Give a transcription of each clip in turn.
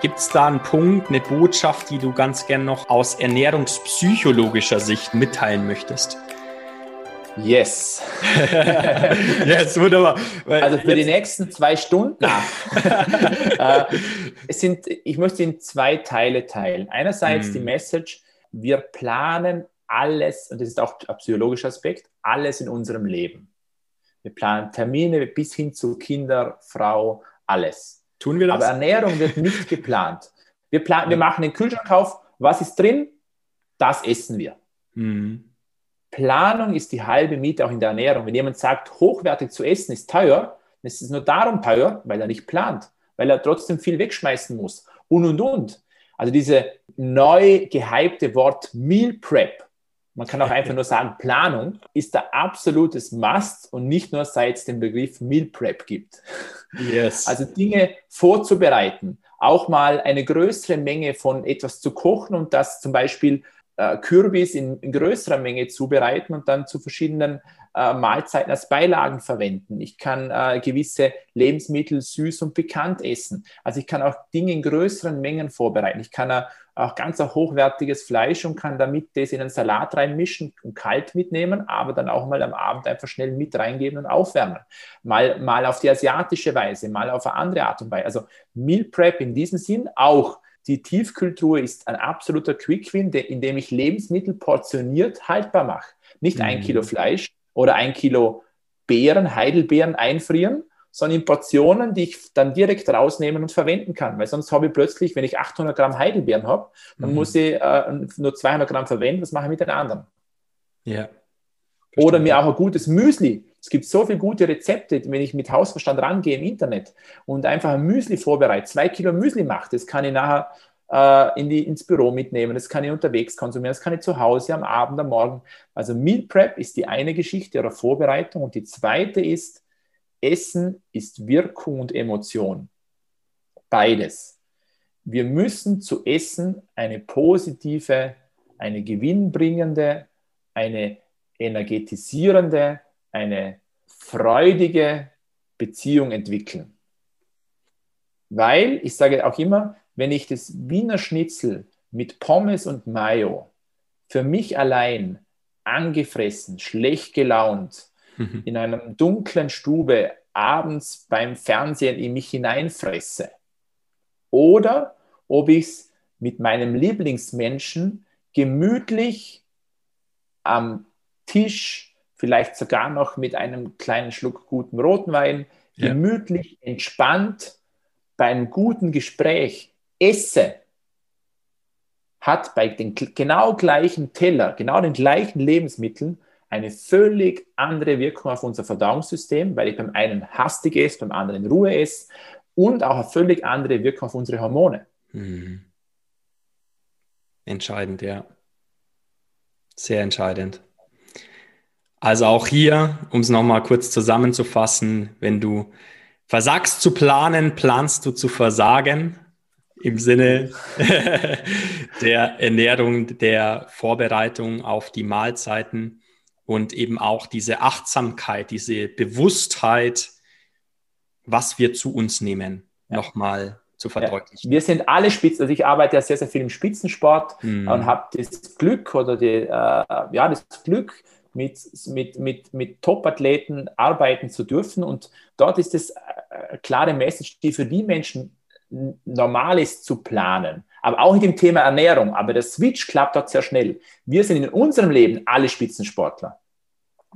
Gibt es da einen Punkt, eine Botschaft, die du ganz gern noch aus ernährungspsychologischer Sicht mitteilen möchtest? Yes. yes, wunderbar. Weil also für die nächsten zwei Stunden. äh, es sind, ich möchte in zwei Teile teilen. Einerseits mm. die Message, wir planen alles, und das ist auch ein psychologischer Aspekt, alles in unserem Leben. Wir planen Termine bis hin zu Kinder, Frau, alles. Tun wir das? Aber Ernährung wird nicht geplant. Wir, planen, wir machen den Kühlschrank auf, was ist drin? Das essen wir. Mhm. Planung ist die halbe Miete auch in der Ernährung. Wenn jemand sagt, hochwertig zu essen ist teuer, dann ist es nur darum teuer, weil er nicht plant, weil er trotzdem viel wegschmeißen muss und und und. Also diese neu gehypte Wort Meal Prep, man kann auch einfach nur sagen, Planung ist der absolutes Must und nicht nur seit es den Begriff Meal Prep gibt. Yes. Also Dinge vorzubereiten, auch mal eine größere Menge von etwas zu kochen und das zum Beispiel äh, Kürbis in, in, größerer Menge zubereiten und dann zu verschiedenen äh, Mahlzeiten als Beilagen verwenden. Ich kann äh, gewisse Lebensmittel süß und pikant essen. Also ich kann auch Dinge in größeren Mengen vorbereiten. Ich kann auch ganz auch hochwertiges Fleisch und kann damit das in einen Salat reinmischen und kalt mitnehmen, aber dann auch mal am Abend einfach schnell mit reingeben und aufwärmen. Mal, mal auf die asiatische Weise, mal auf eine andere Art und Weise. Also Meal Prep in diesem Sinn auch die Tiefkühltruhe ist ein absoluter Quick-Win, indem ich Lebensmittel portioniert haltbar mache. Nicht mhm. ein Kilo Fleisch oder ein Kilo Beeren, Heidelbeeren einfrieren, sondern in Portionen, die ich dann direkt rausnehmen und verwenden kann. Weil sonst habe ich plötzlich, wenn ich 800 Gramm Heidelbeeren habe, dann mhm. muss ich äh, nur 200 Gramm verwenden. Was mache ich mit den anderen? Ja. Oder mir auch ein gutes Müsli es gibt so viele gute Rezepte, wenn ich mit Hausverstand rangehe im Internet und einfach ein Müsli vorbereite, zwei Kilo Müsli mache, das kann ich nachher äh, in die, ins Büro mitnehmen, das kann ich unterwegs konsumieren, das kann ich zu Hause am Abend, am Morgen. Also Meal Prep ist die eine Geschichte oder Vorbereitung und die zweite ist, Essen ist Wirkung und Emotion. Beides. Wir müssen zu Essen eine positive, eine gewinnbringende, eine energetisierende, eine freudige Beziehung entwickeln. Weil, ich sage auch immer, wenn ich das Wiener Schnitzel mit Pommes und Mayo für mich allein angefressen, schlecht gelaunt, mhm. in einer dunklen Stube abends beim Fernsehen in mich hineinfresse, oder ob ich es mit meinem Lieblingsmenschen gemütlich am Tisch vielleicht sogar noch mit einem kleinen Schluck guten roten Wein, ja. gemütlich, entspannt bei einem guten Gespräch esse, hat bei den genau gleichen Teller, genau den gleichen Lebensmitteln eine völlig andere Wirkung auf unser Verdauungssystem, weil ich beim einen hastig esse, beim anderen in Ruhe esse und auch eine völlig andere Wirkung auf unsere Hormone. Mhm. Entscheidend, ja. Sehr entscheidend. Also auch hier, um es nochmal kurz zusammenzufassen, wenn du versagst zu planen, planst du zu versagen im Sinne der Ernährung, der Vorbereitung auf die Mahlzeiten und eben auch diese Achtsamkeit, diese Bewusstheit, was wir zu uns nehmen, ja. nochmal zu verdeutlichen. Ja. Wir sind alle Spitzen, also ich arbeite ja sehr, sehr viel im Spitzensport mhm. und habe das Glück oder die, äh, ja, das Glück, mit, mit, mit, mit Top-Athleten arbeiten zu dürfen. Und dort ist es eine klare Message, die für die Menschen normal ist zu planen. Aber auch in dem Thema Ernährung. Aber der Switch klappt dort sehr schnell. Wir sind in unserem Leben alle Spitzensportler.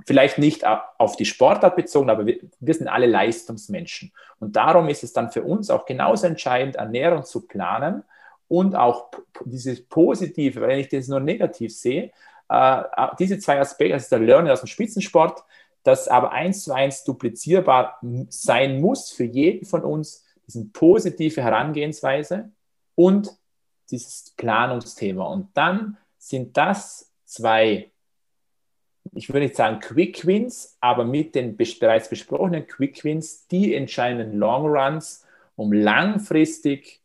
Vielleicht nicht auf die Sportart bezogen, aber wir, wir sind alle Leistungsmenschen. Und darum ist es dann für uns auch genauso entscheidend, Ernährung zu planen und auch dieses Positive, wenn ich das nur negativ sehe, äh, diese zwei Aspekte, das ist der Learning aus dem Spitzensport, das aber eins zu eins duplizierbar sein muss für jeden von uns, diese positive Herangehensweise und dieses Planungsthema. Und dann sind das zwei, ich würde nicht sagen Quick Wins, aber mit den bereits besprochenen Quick Wins die entscheidenden Long Runs, um langfristig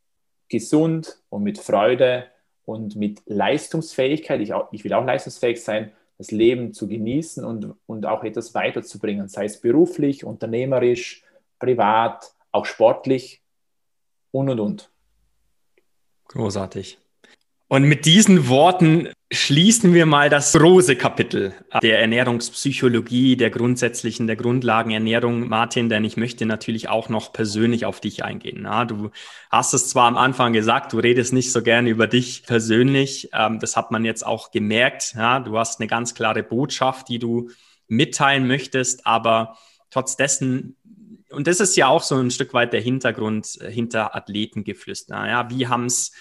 gesund und mit Freude und mit Leistungsfähigkeit, ich, auch, ich will auch leistungsfähig sein, das Leben zu genießen und, und auch etwas weiterzubringen, sei es beruflich, unternehmerisch, privat, auch sportlich und und und. Großartig. Und mit diesen Worten schließen wir mal das große Kapitel der Ernährungspsychologie, der grundsätzlichen, der Grundlagenernährung, Martin, denn ich möchte natürlich auch noch persönlich auf dich eingehen. Ja, du hast es zwar am Anfang gesagt, du redest nicht so gerne über dich persönlich, ähm, das hat man jetzt auch gemerkt. Ja, du hast eine ganz klare Botschaft, die du mitteilen möchtest, aber trotz dessen und das ist ja auch so ein Stück weit der Hintergrund äh, hinter Athletengeflüster. Ja, wie haben es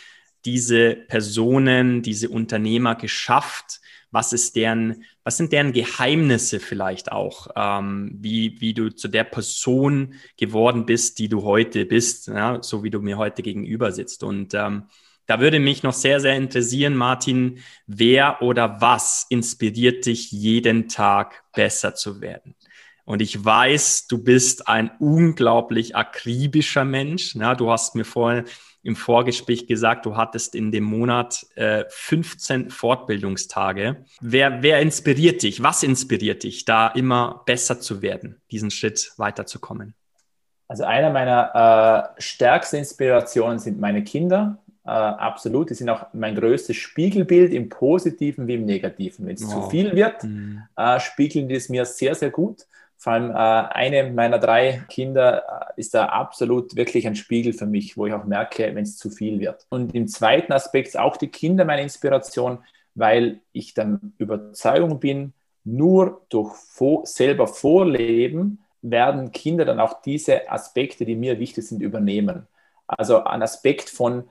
diese Personen, diese Unternehmer geschafft? Was ist deren, was sind deren Geheimnisse vielleicht auch, ähm, wie, wie du zu der Person geworden bist, die du heute bist, ja, so wie du mir heute gegenüber sitzt. Und ähm, da würde mich noch sehr, sehr interessieren, Martin, wer oder was inspiriert dich jeden Tag besser zu werden? Und ich weiß, du bist ein unglaublich akribischer Mensch. Ja, du hast mir vorhin im Vorgespräch gesagt, du hattest in dem Monat äh, 15 Fortbildungstage. Wer, wer inspiriert dich? Was inspiriert dich, da immer besser zu werden, diesen Schritt weiterzukommen? Also einer meiner äh, stärksten Inspirationen sind meine Kinder. Äh, absolut, die sind auch mein größtes Spiegelbild im Positiven wie im Negativen. Wenn es oh. zu viel wird, mhm. äh, spiegeln die es mir sehr, sehr gut. Vor allem äh, eine meiner drei Kinder äh, ist da absolut wirklich ein Spiegel für mich, wo ich auch merke, wenn es zu viel wird. Und im zweiten Aspekt auch die Kinder meine Inspiration, weil ich der Überzeugung bin, nur durch vor, selber Vorleben werden Kinder dann auch diese Aspekte, die mir wichtig sind, übernehmen. Also ein Aspekt von,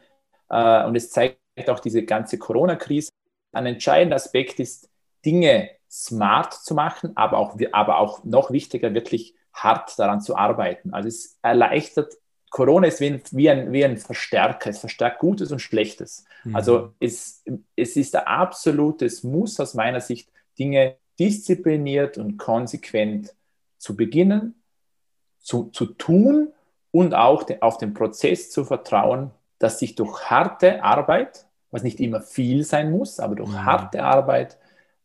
äh, und es zeigt auch diese ganze Corona-Krise, ein entscheidender Aspekt ist, Dinge smart zu machen, aber auch, aber auch noch wichtiger, wirklich hart daran zu arbeiten. Also es erleichtert, Corona ist wie ein, wie ein, wie ein Verstärker, es verstärkt Gutes und Schlechtes. Mhm. Also es, es ist ein absolutes Muss aus meiner Sicht, Dinge diszipliniert und konsequent zu beginnen, zu, zu tun und auch de, auf den Prozess zu vertrauen, dass sich durch harte Arbeit, was nicht immer viel sein muss, aber durch mhm. harte Arbeit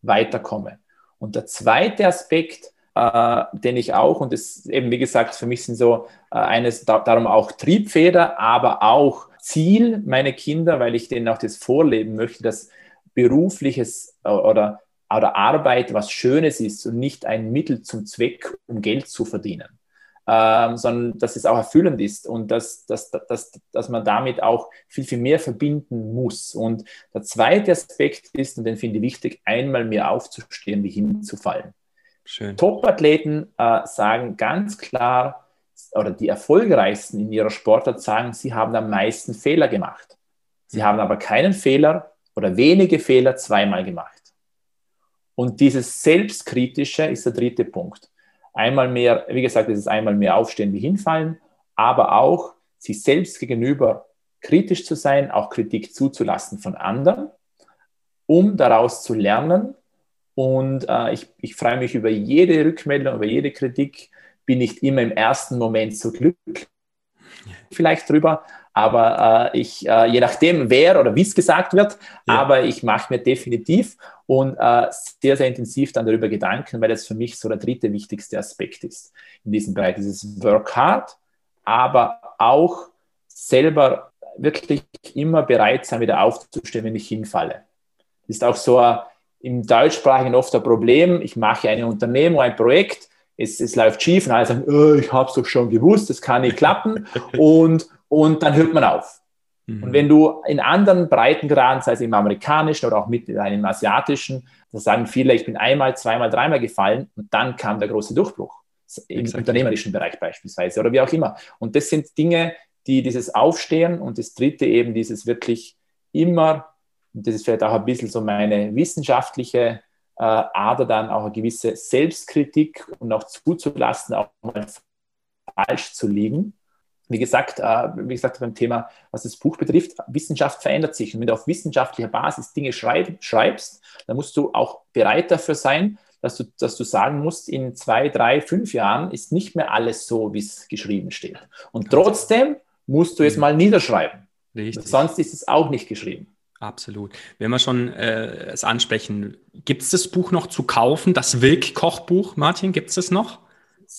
weiterkomme. Und der zweite Aspekt, äh, den ich auch, und das eben, wie gesagt, für mich sind so äh, eines da, darum auch Triebfeder, aber auch Ziel meine Kinder, weil ich denen auch das vorleben möchte, dass berufliches äh, oder, oder Arbeit was Schönes ist und nicht ein Mittel zum Zweck, um Geld zu verdienen ähm, sondern dass es auch erfüllend ist und dass, dass, dass, dass man damit auch viel, viel mehr verbinden muss. Und der zweite Aspekt ist, und den finde ich wichtig, einmal mehr aufzustehen, wie hinzufallen. Schön. Top-Athleten äh, sagen ganz klar, oder die erfolgreichsten in ihrer Sportart sagen, sie haben am meisten Fehler gemacht. Sie haben aber keinen Fehler oder wenige Fehler zweimal gemacht. Und dieses Selbstkritische ist der dritte Punkt einmal mehr, wie gesagt, es ist einmal mehr aufstehen wie hinfallen, aber auch sich selbst gegenüber kritisch zu sein, auch Kritik zuzulassen von anderen, um daraus zu lernen. Und äh, ich, ich freue mich über jede Rückmeldung, über jede Kritik. Bin nicht immer im ersten Moment so glücklich vielleicht drüber, aber äh, ich, äh, je nachdem, wer oder wie es gesagt wird, ja. aber ich mache mir definitiv und äh, sehr, sehr intensiv dann darüber Gedanken, weil das für mich so der dritte wichtigste Aspekt ist in diesem Bereich. Dieses Work hard, aber auch selber wirklich immer bereit sein, wieder aufzustehen, wenn ich hinfalle. Das ist auch so ein, im Deutschsprachigen oft ein Problem. Ich mache eine Unternehmung, ein Projekt, es, es läuft schief und alle sagen, oh, ich habe es doch schon gewusst, das kann nicht klappen. und, und dann hört man auf. Mhm. Und wenn du in anderen Breitengraden, sei es im amerikanischen oder auch mit einem asiatischen, da sagen viele, ich bin einmal, zweimal, dreimal gefallen und dann kam der große Durchbruch. Im Exakt. unternehmerischen Bereich beispielsweise oder wie auch immer. Und das sind Dinge, die dieses Aufstehen und das dritte eben dieses wirklich immer, und das ist vielleicht auch ein bisschen so meine wissenschaftliche äh, Ader, dann auch eine gewisse Selbstkritik und auch zuzulassen, auch mal falsch zu liegen wie gesagt, äh, wie gesagt, beim Thema, was das Buch betrifft, Wissenschaft verändert sich. Und wenn du auf wissenschaftlicher Basis Dinge schreib, schreibst, dann musst du auch bereit dafür sein, dass du, dass du sagen musst, in zwei, drei, fünf Jahren ist nicht mehr alles so, wie es geschrieben steht. Und trotzdem musst du es mhm. mal niederschreiben. Richtig. Sonst ist es auch nicht geschrieben. Absolut. Wenn wir schon äh, es ansprechen, gibt es das Buch noch zu kaufen, das Wilk-Kochbuch, Martin, gibt es das noch?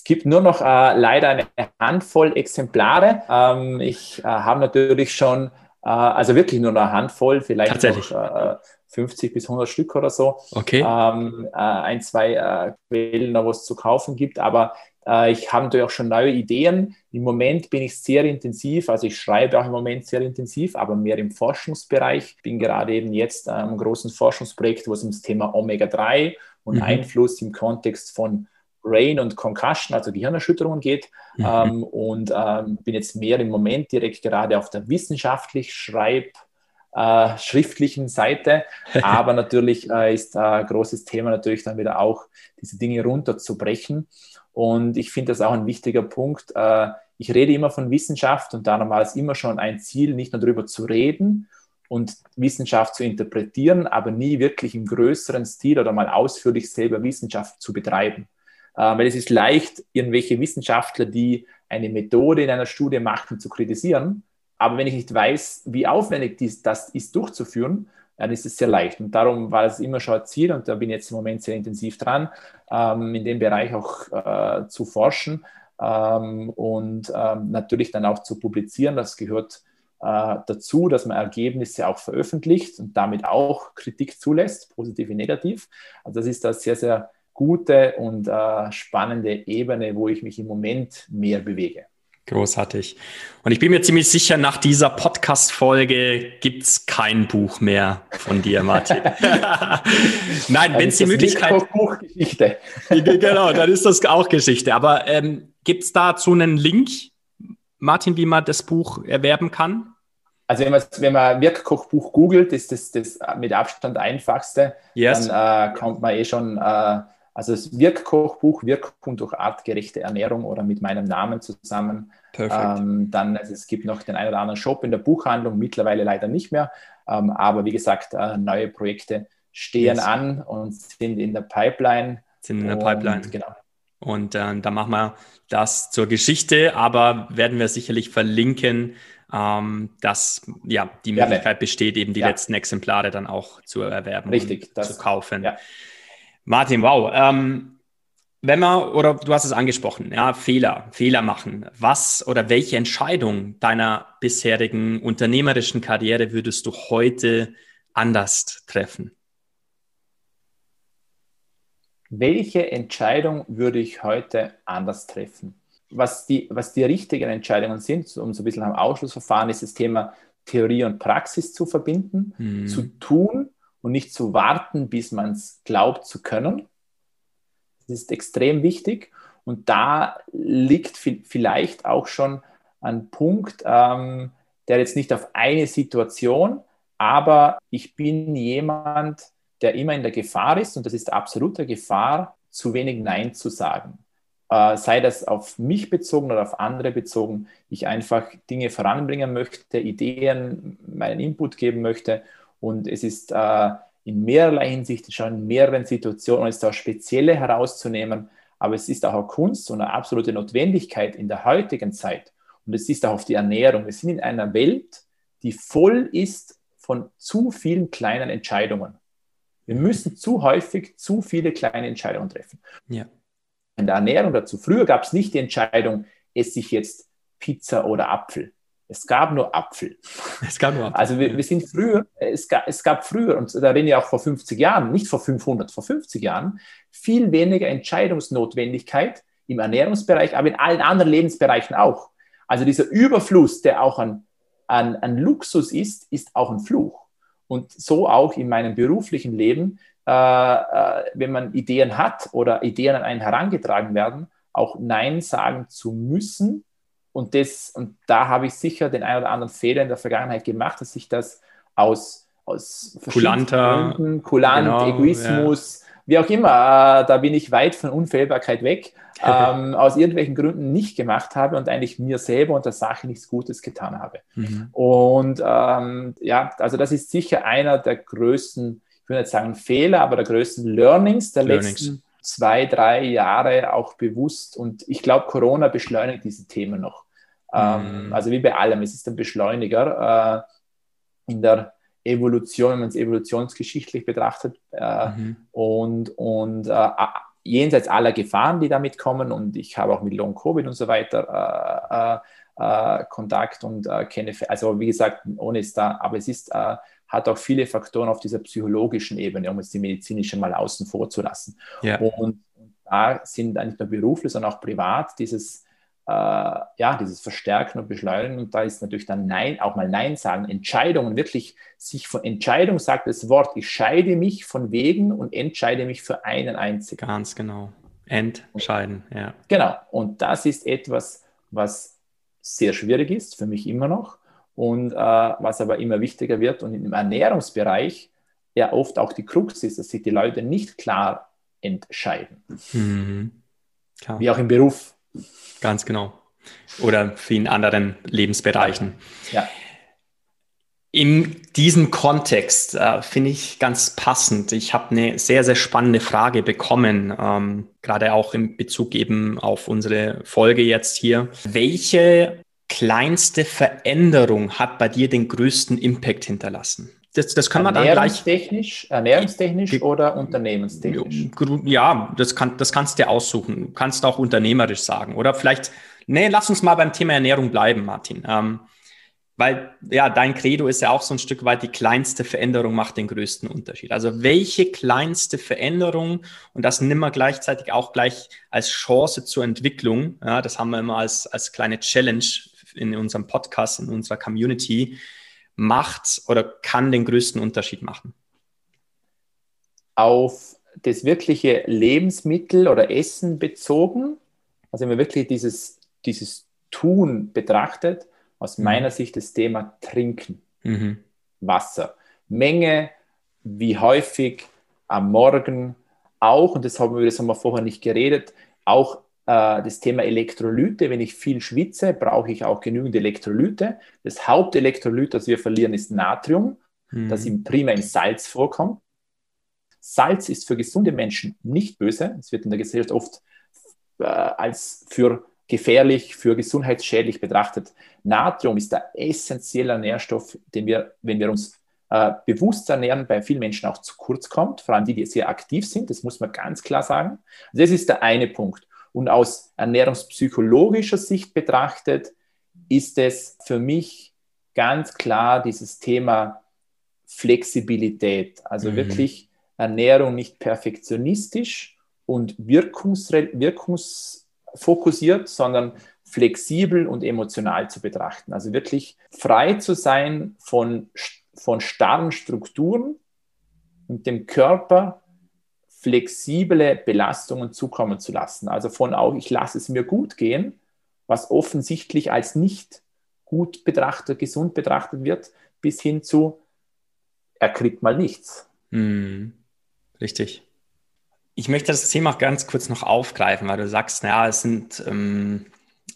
Es gibt nur noch äh, leider eine Handvoll Exemplare. Ähm, ich äh, habe natürlich schon Äh, also wirklich nur eine Handvoll, vielleicht noch äh, 50 bis 100 Stück oder so. Okay. Ähm, äh, ein, zwei äh, Quellen, wo es zu kaufen gibt. Aber äh, ich habe natürlich auch schon neue Ideen. Im Moment bin ich sehr intensiv, also ich schreibe auch im Moment sehr intensiv, aber mehr im Forschungsbereich. Ich bin gerade eben jetzt am großen Forschungsprojekt, wo es ums Thema Omega-3 und mhm. Einfluss im Kontext von Brain und Concussion, also Gehirnerschütterungen geht. Mhm. Ähm, und ähm, bin jetzt mehr im Moment direkt gerade auf der wissenschaftlich schreib äh, schriftlichen Seite. Aber natürlich äh, ist ein großes Thema natürlich dann wieder auch, diese Dinge runterzubrechen. Und ich finde das auch ein wichtiger Punkt. Äh, ich rede immer von Wissenschaft und darum war es immer schon ein Ziel, nicht nur darüber zu reden und Wissenschaft zu interpretieren, aber nie wirklich im größeren Stil oder mal ausführlich selber Wissenschaft zu betreiben. Äh, weil es ist leicht, irgendwelche Wissenschaftler, die eine Methode in einer Studie machen, zu kritisieren. Aber wenn ich nicht weiß, wie aufwendig dies, das ist durchzuführen, dann ist es sehr leicht. Und darum war es immer schon ein Ziel und da bin ich jetzt im Moment sehr intensiv dran, ähm, in dem Bereich auch äh, zu forschen ähm, und ähm, natürlich dann auch zu publizieren. Das gehört äh, dazu, dass man Ergebnisse auch veröffentlicht und damit auch Kritik zulässt, positiv wie negativ. Also das ist eine sehr, sehr gute und äh, spannende Ebene, wo ich mich im Moment mehr bewege. Großartig. Und ich bin mir ziemlich sicher, nach dieser Podcast-Folge gibt es kein Buch mehr von dir, Martin. Nein, wenn es die Möglichkeit. Geschichte. genau, dann ist das auch Geschichte. Aber ähm, gibt es dazu einen Link, Martin, wie man das Buch erwerben kann? Also wenn man, wenn man Wirkkochbuch googelt, ist das, das mit Abstand einfachste. Yes. Dann äh, kommt man eh schon äh, also das Wirkkochbuch, Wirkung durch artgerechte Ernährung oder mit meinem Namen zusammen. Ähm, dann, also es gibt noch den einen oder anderen Shop in der Buchhandlung, mittlerweile leider nicht mehr. Ähm, aber wie gesagt, äh, neue Projekte stehen yes. an und sind in der Pipeline. Sind in der Pipeline. Genau. Und äh, da machen wir das zur Geschichte, aber werden wir sicherlich verlinken, ähm, dass ja die Möglichkeit ja, besteht, eben die ja. letzten Exemplare dann auch zu erwerben Richtig, und das, zu kaufen. Ja. Martin, wow. Ähm, wenn man, oder du hast es angesprochen, ja, Fehler, Fehler machen. Was oder welche Entscheidung deiner bisherigen unternehmerischen Karriere würdest du heute anders treffen? Welche Entscheidung würde ich heute anders treffen? Was die, was die richtigen Entscheidungen sind, um so ein bisschen am Ausschlussverfahren, ist das Thema Theorie und Praxis zu verbinden, hm. zu tun, und nicht zu warten, bis man es glaubt zu können. Das ist extrem wichtig. Und da liegt vielleicht auch schon ein Punkt, ähm, der jetzt nicht auf eine Situation, aber ich bin jemand, der immer in der Gefahr ist, und das ist absolute Gefahr, zu wenig Nein zu sagen. Äh, sei das auf mich bezogen oder auf andere bezogen, ich einfach Dinge voranbringen möchte, Ideen, meinen Input geben möchte und es ist äh, in mehrerlei Hinsicht, schon in mehreren Situationen, ist da spezielle herauszunehmen, aber es ist auch eine Kunst und eine absolute Notwendigkeit in der heutigen Zeit. Und es ist auch auf die Ernährung. Wir sind in einer Welt, die voll ist von zu vielen kleinen Entscheidungen. Wir müssen zu häufig zu viele kleine Entscheidungen treffen. Ja. In der Ernährung dazu. Früher gab es nicht die Entscheidung, esse ich jetzt Pizza oder Apfel. Es gab nur Apfel. Es gab nur Apfel. Also wir, wir sind früher, es gab, es gab früher, und da reden wir auch vor 50 Jahren, nicht vor 500, vor 50 Jahren, viel weniger Entscheidungsnotwendigkeit im Ernährungsbereich, aber in allen anderen Lebensbereichen auch. Also dieser Überfluss, der auch ein, ein, ein Luxus ist, ist auch ein Fluch. Und so auch in meinem beruflichen Leben, äh, äh, wenn man Ideen hat oder Ideen an einen herangetragen werden, auch Nein sagen zu müssen, und, das, und da habe ich sicher den einen oder anderen Fehler in der Vergangenheit gemacht, dass ich das aus, aus Kulanter, Gründen, Kulant, genau, Egoismus, ja. wie auch immer, äh, da bin ich weit von Unfehlbarkeit weg, ähm, aus irgendwelchen Gründen nicht gemacht habe und eigentlich mir selber und der Sache nichts Gutes getan habe. Mhm. Und ähm, ja, also das ist sicher einer der größten, ich würde nicht sagen Fehler, aber der größten Learnings der Learnings. letzten zwei, drei Jahre auch bewusst. Und ich glaube, Corona beschleunigt diese Themen noch. Ähm, mhm. Also wie bei allem, es ist ein Beschleuniger äh, in der Evolution, wenn man es evolutionsgeschichtlich betrachtet. Äh, mhm. Und, und äh, jenseits aller Gefahren, die damit kommen, und ich habe auch mit Long Covid und so weiter äh, Kontakt und äh, kenne, also wie gesagt, ohne ist da, aber es ist, äh, hat auch viele Faktoren auf dieser psychologischen Ebene, um jetzt die medizinische mal außen vor zu lassen. Ja. Und, und da sind nicht nur beruflich, sondern auch privat dieses, äh, ja, dieses Verstärken und Beschleunigen. Und da ist natürlich dann Nein, auch mal Nein sagen, Entscheidungen, wirklich sich von Entscheidung sagt das Wort, ich scheide mich von Wegen und entscheide mich für einen einzigen. Ganz genau. Entscheiden, ja. Genau. Und das ist etwas, was sehr schwierig ist, für mich immer noch. Und äh, was aber immer wichtiger wird und im Ernährungsbereich ja oft auch die Krux ist, dass sich die Leute nicht klar entscheiden. Mhm. Wie auch im Beruf. Ganz genau. Oder vielen anderen Lebensbereichen. Ja. In diesem Kontext äh, finde ich ganz passend. Ich habe eine sehr, sehr spannende Frage bekommen, ähm, gerade auch in Bezug eben auf unsere Folge jetzt hier. Welche kleinste Veränderung hat bei dir den größten Impact hinterlassen? Das, das kann man dann gleich. Ernährungstechnisch oder unternehmenstechnisch? Ja, das, kann, das kannst du dir aussuchen. Du kannst auch unternehmerisch sagen. Oder vielleicht, nee, lass uns mal beim Thema Ernährung bleiben, Martin. Ähm, weil ja, dein Credo ist ja auch so ein Stück weit, die kleinste Veränderung macht den größten Unterschied. Also welche kleinste Veränderung und das nimm mal gleichzeitig auch gleich als Chance zur Entwicklung, ja, das haben wir immer als, als kleine Challenge in unserem Podcast, in unserer Community, macht oder kann den größten Unterschied machen? Auf das wirkliche Lebensmittel oder Essen bezogen, also wenn man wirklich dieses, dieses Tun betrachtet, aus mhm. meiner Sicht das Thema Trinken, mhm. Wasser, Menge, wie häufig am Morgen auch, und das haben wir, das haben wir vorher nicht geredet, auch das Thema Elektrolyte. Wenn ich viel schwitze, brauche ich auch genügend Elektrolyte. Das Hauptelektrolyt, das wir verlieren, ist Natrium, mhm. das im primär im Salz vorkommt. Salz ist für gesunde Menschen nicht böse. Es wird in der Gesellschaft oft äh, als für gefährlich, für gesundheitsschädlich betrachtet. Natrium ist der essentielle Nährstoff, den wir, wenn wir uns äh, bewusst ernähren, bei vielen Menschen auch zu kurz kommt, vor allem die, die sehr aktiv sind, das muss man ganz klar sagen. Das ist der eine Punkt. Und aus ernährungspsychologischer Sicht betrachtet, ist es für mich ganz klar dieses Thema Flexibilität. Also mhm. wirklich Ernährung nicht perfektionistisch und wirkungsfokussiert, sondern flexibel und emotional zu betrachten. Also wirklich frei zu sein von, von starren Strukturen und dem Körper flexible Belastungen zukommen zu lassen. Also von auch, ich lasse es mir gut gehen, was offensichtlich als nicht gut betrachtet, gesund betrachtet wird, bis hin zu, er kriegt mal nichts. Hm, richtig. Ich möchte das Thema ganz kurz noch aufgreifen, weil du sagst, naja, es sind, ähm,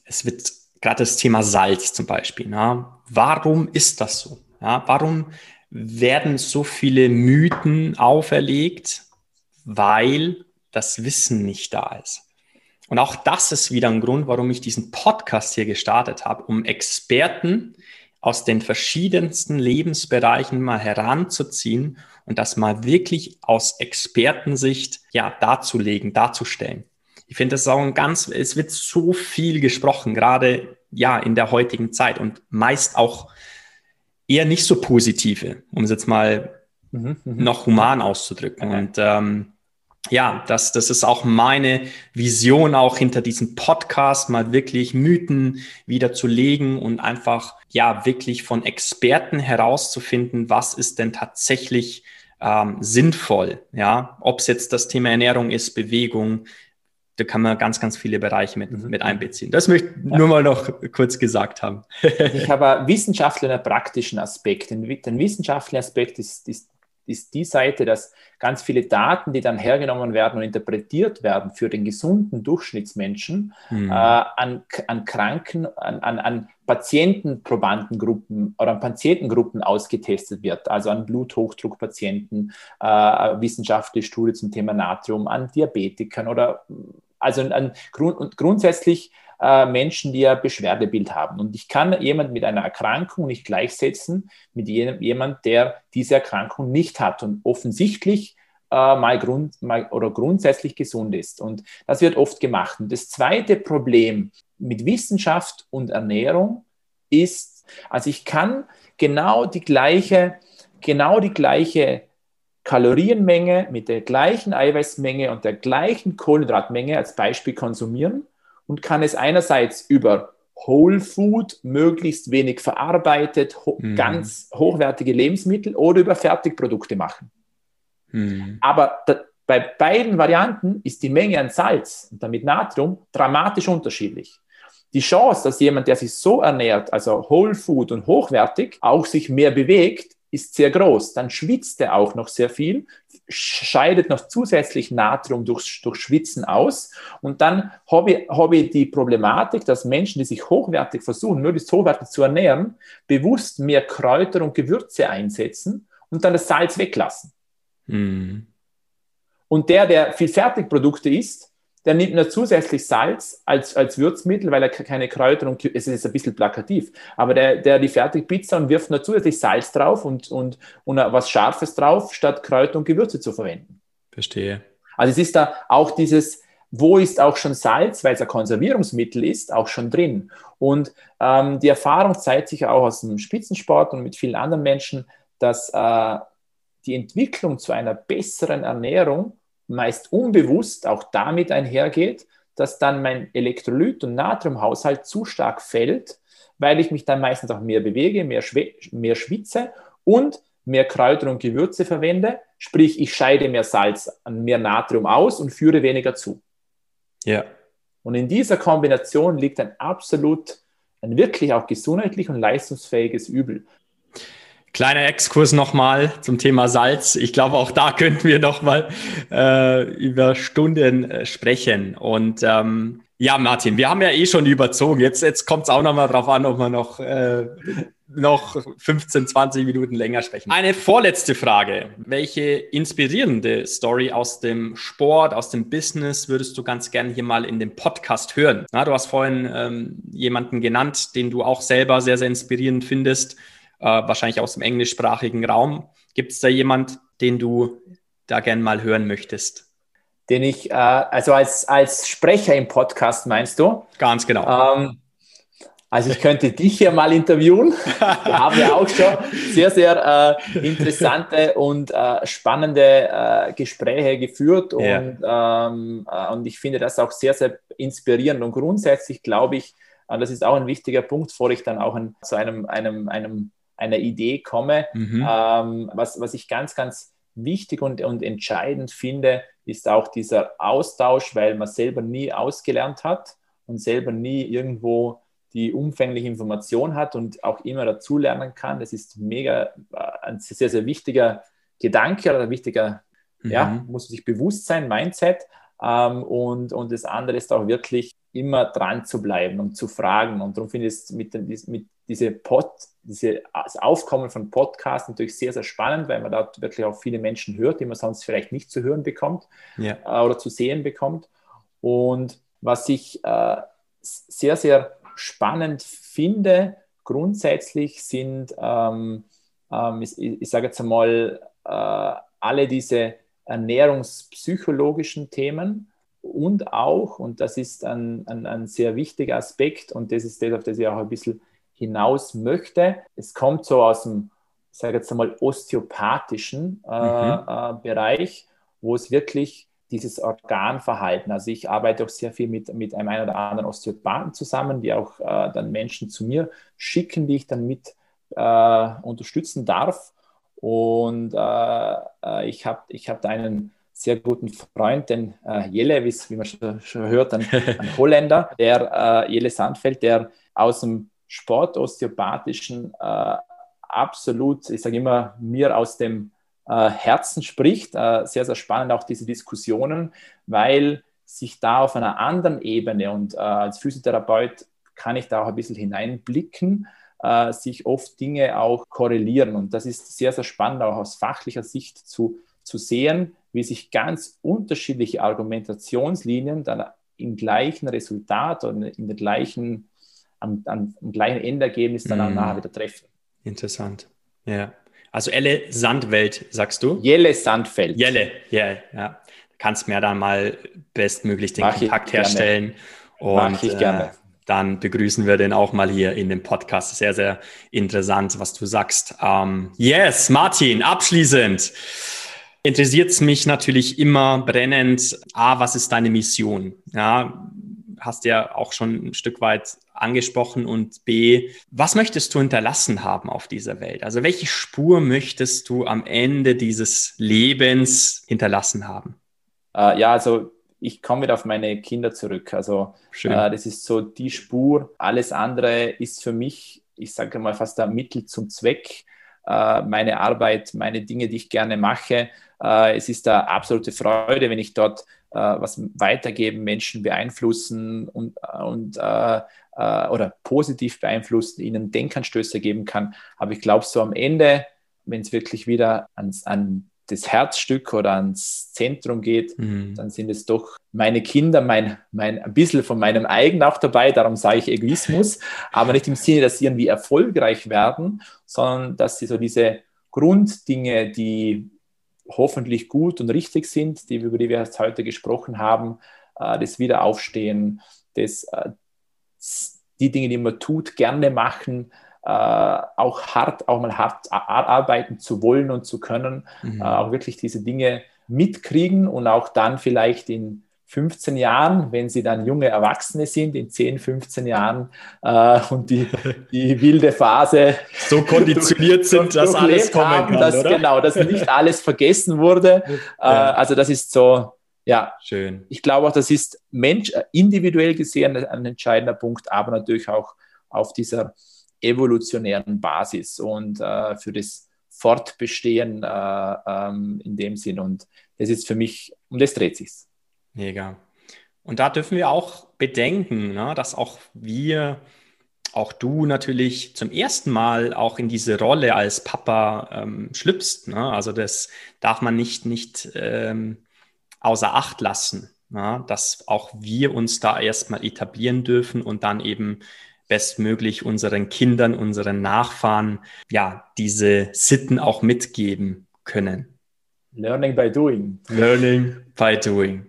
es wird gerade das Thema Salz zum Beispiel. Na? Warum ist das so? Ja, warum werden so viele Mythen auferlegt? Weil das Wissen nicht da ist. Und auch das ist wieder ein Grund, warum ich diesen Podcast hier gestartet habe, um Experten aus den verschiedensten Lebensbereichen mal heranzuziehen und das mal wirklich aus Expertensicht ja darzulegen, darzustellen. Ich finde das auch ein ganz, es wird so viel gesprochen, gerade ja in der heutigen Zeit und meist auch eher nicht so positive, um es jetzt mal mhm, mhm. noch human auszudrücken. Und ähm, ja, das, das ist auch meine Vision auch hinter diesem Podcast, mal wirklich Mythen wieder zu legen und einfach, ja, wirklich von Experten herauszufinden, was ist denn tatsächlich ähm, sinnvoll, ja, ob es jetzt das Thema Ernährung ist, Bewegung, da kann man ganz, ganz viele Bereiche mit, mhm. mit einbeziehen. Das möchte ich ja. nur mal noch kurz gesagt haben. ich habe wissenschaftlichen praktischen Aspekt. Den, den wissenschaftlichen Aspekt ist, ist ist die Seite, dass ganz viele Daten, die dann hergenommen werden und interpretiert werden für den gesunden Durchschnittsmenschen, mhm. äh, an, an Kranken, an, an, an Patientenprobandengruppen oder an Patientengruppen ausgetestet wird, also an Bluthochdruckpatienten, äh, wissenschaftliche Studie zum Thema Natrium, an Diabetikern oder also an, Grund, grundsätzlich äh, Menschen, die ein Beschwerdebild haben. Und ich kann jemand mit einer Erkrankung nicht gleichsetzen mit jemand, der diese Erkrankung nicht hat. Und offensichtlich äh, mal, Grund, mal oder grundsätzlich gesund ist. Und das wird oft gemacht. Und das zweite Problem mit Wissenschaft und Ernährung ist, also ich kann genau die gleiche, genau die gleiche Kalorienmenge mit der gleichen Eiweißmenge und der gleichen Kohlenhydratmenge als Beispiel konsumieren und kann es einerseits über Whole Food, möglichst wenig verarbeitet, ho mhm. ganz hochwertige Lebensmittel oder über Fertigprodukte machen. Mhm. Aber da, bei beiden Varianten ist die Menge an Salz und damit Natrium dramatisch unterschiedlich. Die Chance, dass jemand, der sich so ernährt, also Whole Food und hochwertig, auch sich mehr bewegt, ist sehr groß. Dann schwitzt er auch noch sehr viel, scheidet noch zusätzlich Natrium durch, durch Schwitzen aus. Und dann habe ich, habe ich die Problematik, dass Menschen, die sich hochwertig versuchen, möglichst hochwertig zu ernähren, bewusst mehr Kräuter und Gewürze einsetzen und dann das Salz weglassen. Mhm. Und der, der viel Fertigprodukte isst, der nimmt nur zusätzlich Salz als, als Würzmittel, weil er keine Kräuter und es ist ein bisschen plakativ, aber der, der die Fertigpizza und wirft nur zusätzlich Salz drauf und, und, und was Scharfes drauf, statt Kräuter und Gewürze zu verwenden. Verstehe. Also es ist da auch dieses, wo ist auch schon Salz, weil es ein Konservierungsmittel ist, auch schon drin. Und ähm, die Erfahrung zeigt sich auch aus dem Spitzensport und mit vielen anderen Menschen, dass äh, die Entwicklung zu einer besseren Ernährung meist unbewusst auch damit einhergeht, dass dann mein Elektrolyt- und Natriumhaushalt zu stark fällt, weil ich mich dann meistens auch mehr bewege, mehr, mehr schwitze und mehr Kräuter und Gewürze verwende. Sprich, ich scheide mehr Salz mehr Natrium aus und führe weniger zu. Ja. Und in dieser Kombination liegt ein absolut, ein wirklich auch gesundheitlich und leistungsfähiges Übel. Kleiner Exkurs nochmal zum Thema Salz. Ich glaube, auch da könnten wir nochmal äh, über Stunden äh, sprechen. Und ähm, ja, Martin, wir haben ja eh schon überzogen. Jetzt, jetzt kommt es auch nochmal drauf an, ob wir noch, äh, noch 15, 20 Minuten länger sprechen. Eine vorletzte Frage. Welche inspirierende Story aus dem Sport, aus dem Business würdest du ganz gerne hier mal in dem Podcast hören? Na, du hast vorhin ähm, jemanden genannt, den du auch selber sehr, sehr inspirierend findest äh, wahrscheinlich aus dem englischsprachigen Raum. Gibt es da jemand, den du da gern mal hören möchtest? Den ich, äh, also als, als Sprecher im Podcast meinst du? Ganz genau. Ähm, also ich könnte dich hier mal interviewen. Wir haben ja auch schon sehr, sehr äh, interessante und äh, spannende äh, Gespräche geführt und, ja. ähm, äh, und ich finde das auch sehr, sehr inspirierend und grundsätzlich glaube ich, äh, das ist auch ein wichtiger Punkt, bevor ich dann auch ein, zu einem, einem, einem einer Idee komme. Mhm. Ähm, was, was ich ganz, ganz wichtig und, und entscheidend finde, ist auch dieser Austausch, weil man selber nie ausgelernt hat und selber nie irgendwo die umfängliche Information hat und auch immer dazulernen kann. Das ist mega äh, ein sehr, sehr wichtiger Gedanke oder ein wichtiger, mhm. ja, muss sich bewusst sein, Mindset. Ähm, und, und das andere ist auch wirklich immer dran zu bleiben und zu fragen. Und darum finde ich es mit, mit diese Pod, diese, das Aufkommen von Podcasts natürlich sehr, sehr spannend, weil man da wirklich auch viele Menschen hört, die man sonst vielleicht nicht zu hören bekommt ja. äh, oder zu sehen bekommt. Und was ich äh, sehr, sehr spannend finde, grundsätzlich sind, ähm, ähm, ich, ich sage jetzt einmal, äh, alle diese ernährungspsychologischen Themen und auch, und das ist ein, ein, ein sehr wichtiger Aspekt, und das ist das, auf das ich auch ein bisschen hinaus möchte. Es kommt so aus dem, ich sage jetzt einmal, osteopathischen äh, mhm. äh, Bereich, wo es wirklich dieses Organverhalten, also ich arbeite auch sehr viel mit, mit einem oder anderen Osteopathen zusammen, die auch äh, dann Menschen zu mir schicken, die ich dann mit äh, unterstützen darf. Und äh, äh, ich habe ich hab da einen sehr guten Freund, den äh, Jelle, wie man schon, schon hört, ein, ein Holländer, der äh, Jelle Sandfeld, der aus dem sportosteopathischen äh, absolut, ich sage immer, mir aus dem äh, Herzen spricht. Äh, sehr, sehr spannend auch diese Diskussionen, weil sich da auf einer anderen Ebene und äh, als Physiotherapeut kann ich da auch ein bisschen hineinblicken, äh, sich oft Dinge auch korrelieren. Und das ist sehr, sehr spannend, auch aus fachlicher Sicht zu, zu sehen, wie sich ganz unterschiedliche Argumentationslinien dann im gleichen Resultat oder in der gleichen am, am, am gleichen Endergebnis dann auch mm. nachher wieder treffen. Interessant. Ja. Also Elle Sandwelt, sagst du? Jelle Sandfeld. Jelle, yeah, ja. Kannst mir dann mal bestmöglich den Mach Kontakt herstellen. Und, Mach ich gerne. Äh, dann begrüßen wir den auch mal hier in dem Podcast. Sehr, sehr interessant, was du sagst. Ähm, yes, Martin, abschließend interessiert es mich natürlich immer brennend, A, was ist deine Mission? Ja, hast ja auch schon ein Stück weit angesprochen und B, was möchtest du hinterlassen haben auf dieser Welt? Also welche Spur möchtest du am Ende dieses Lebens hinterlassen haben? Äh, ja, also ich komme wieder auf meine Kinder zurück. Also äh, das ist so die Spur. Alles andere ist für mich, ich sage mal fast ein Mittel zum Zweck. Äh, meine Arbeit, meine Dinge, die ich gerne mache. Äh, es ist da absolute Freude, wenn ich dort was weitergeben, Menschen beeinflussen und, und äh, oder positiv beeinflussen, ihnen Denkanstöße geben kann. Aber ich glaube, so am Ende, wenn es wirklich wieder ans, an das Herzstück oder ans Zentrum geht, mhm. dann sind es doch meine Kinder, mein, mein, ein bisschen von meinem eigenen auch dabei, darum sage ich Egoismus, aber nicht im Sinne, dass sie irgendwie erfolgreich werden, sondern dass sie so diese Grunddinge, die hoffentlich gut und richtig sind, die, über die wir jetzt heute gesprochen haben, äh, das Wiederaufstehen, das, äh, die Dinge, die man tut, gerne machen, äh, auch hart, auch mal hart arbeiten zu wollen und zu können, mhm. auch wirklich diese Dinge mitkriegen und auch dann vielleicht in 15 Jahren, wenn sie dann junge Erwachsene sind, in 10, 15 Jahren äh, und die, die wilde Phase so konditioniert sind, dass alles kommen haben, kann, dass, oder? Genau, dass nicht alles vergessen wurde. Ja. Äh, also das ist so, ja. Schön. Ich glaube auch, das ist Mensch, äh, individuell gesehen ein entscheidender Punkt, aber natürlich auch auf dieser evolutionären Basis und äh, für das Fortbestehen äh, ähm, in dem Sinn. Und das ist für mich, um das dreht sich Mega. Und da dürfen wir auch bedenken, ne, dass auch wir, auch du natürlich zum ersten Mal auch in diese Rolle als Papa ähm, schlüpfst. Ne? Also das darf man nicht, nicht ähm, außer Acht lassen, ne? dass auch wir uns da erstmal etablieren dürfen und dann eben bestmöglich unseren Kindern, unseren Nachfahren, ja, diese Sitten auch mitgeben können. Learning by doing. Learning by doing.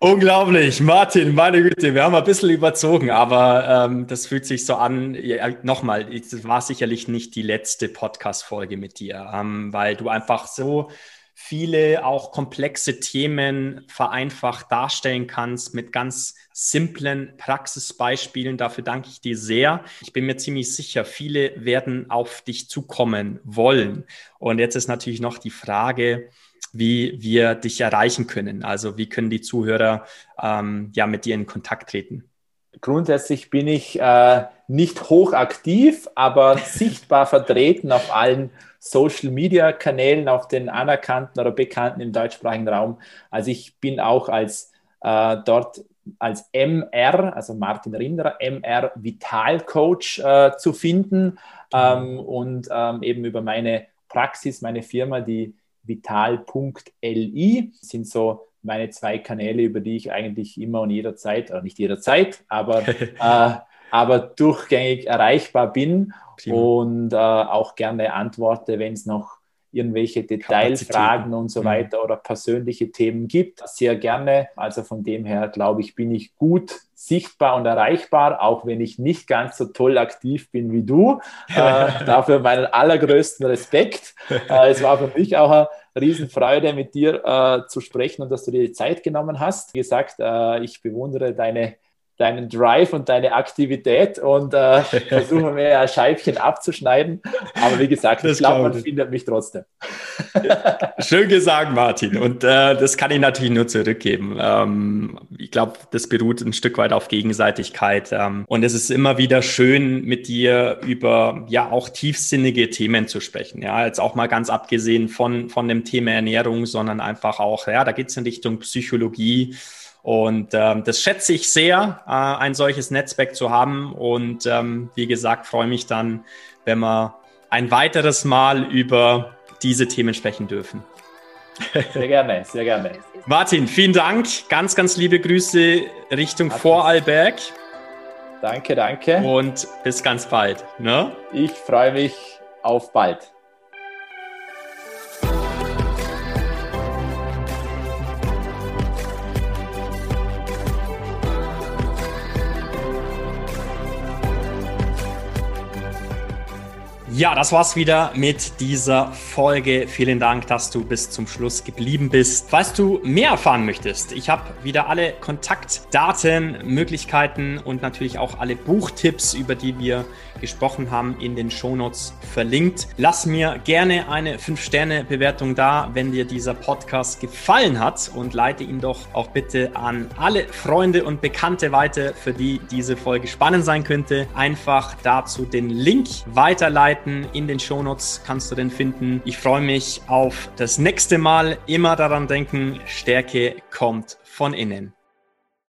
Unglaublich, Martin, meine Güte, wir haben ein bisschen überzogen, aber ähm, das fühlt sich so an. Ja, Nochmal, es war sicherlich nicht die letzte Podcast-Folge mit dir, ähm, weil du einfach so viele auch komplexe Themen vereinfacht darstellen kannst mit ganz simplen Praxisbeispielen. Dafür danke ich dir sehr. Ich bin mir ziemlich sicher, viele werden auf dich zukommen wollen. Und jetzt ist natürlich noch die Frage, wie wir dich erreichen können. Also wie können die Zuhörer ähm, ja mit dir in Kontakt treten? Grundsätzlich bin ich äh, nicht hochaktiv, aber sichtbar vertreten auf allen Social-Media-Kanälen, auf den anerkannten oder bekannten im deutschsprachigen Raum. Also ich bin auch als äh, dort als MR, also Martin Rinderer, MR Vital Coach äh, zu finden ähm, und ähm, eben über meine Praxis, meine Firma, die vital.li sind so meine zwei Kanäle, über die ich eigentlich immer und jederzeit, oder nicht jederzeit, aber, äh, aber durchgängig erreichbar bin Prima. und äh, auch gerne antworte, wenn es noch irgendwelche Detailfragen und so mhm. weiter oder persönliche Themen gibt. Sehr gerne. Also von dem her, glaube ich, bin ich gut sichtbar und erreichbar, auch wenn ich nicht ganz so toll aktiv bin wie du. Äh, dafür meinen allergrößten Respekt. Äh, es war für mich auch eine Riesenfreude, mit dir äh, zu sprechen und dass du dir die Zeit genommen hast. Wie gesagt, äh, ich bewundere deine deinen Drive und deine Aktivität und äh, versuche mir ein Scheibchen abzuschneiden. Aber wie gesagt, das ich glaube, man findet mich trotzdem. Schön gesagt, Martin. Und äh, das kann ich natürlich nur zurückgeben. Ähm, ich glaube, das beruht ein Stück weit auf Gegenseitigkeit. Ähm, und es ist immer wieder schön, mit dir über ja auch tiefsinnige Themen zu sprechen. Ja, jetzt auch mal ganz abgesehen von, von dem Thema Ernährung, sondern einfach auch, ja, da geht es in Richtung Psychologie. Und ähm, das schätze ich sehr, äh, ein solches Netzwerk zu haben. Und ähm, wie gesagt, freue mich dann, wenn wir ein weiteres Mal über diese Themen sprechen dürfen. Sehr gerne, sehr gerne. Martin, vielen Dank. Ganz, ganz liebe Grüße Richtung Hat Vorarlberg. Danke, danke. Und bis ganz bald. Ne? Ich freue mich auf bald. Ja, das war's wieder mit dieser Folge. Vielen Dank, dass du bis zum Schluss geblieben bist. Falls du mehr erfahren möchtest, ich habe wieder alle Kontaktdaten, Möglichkeiten und natürlich auch alle Buchtipps, über die wir gesprochen haben, in den Shownotes verlinkt. Lass mir gerne eine 5-Sterne-Bewertung da, wenn dir dieser Podcast gefallen hat und leite ihn doch auch bitte an alle Freunde und Bekannte weiter, für die diese Folge spannend sein könnte. Einfach dazu den Link weiterleiten. In den Shownotes kannst du den finden. Ich freue mich auf das nächste Mal. Immer daran denken, Stärke kommt von innen.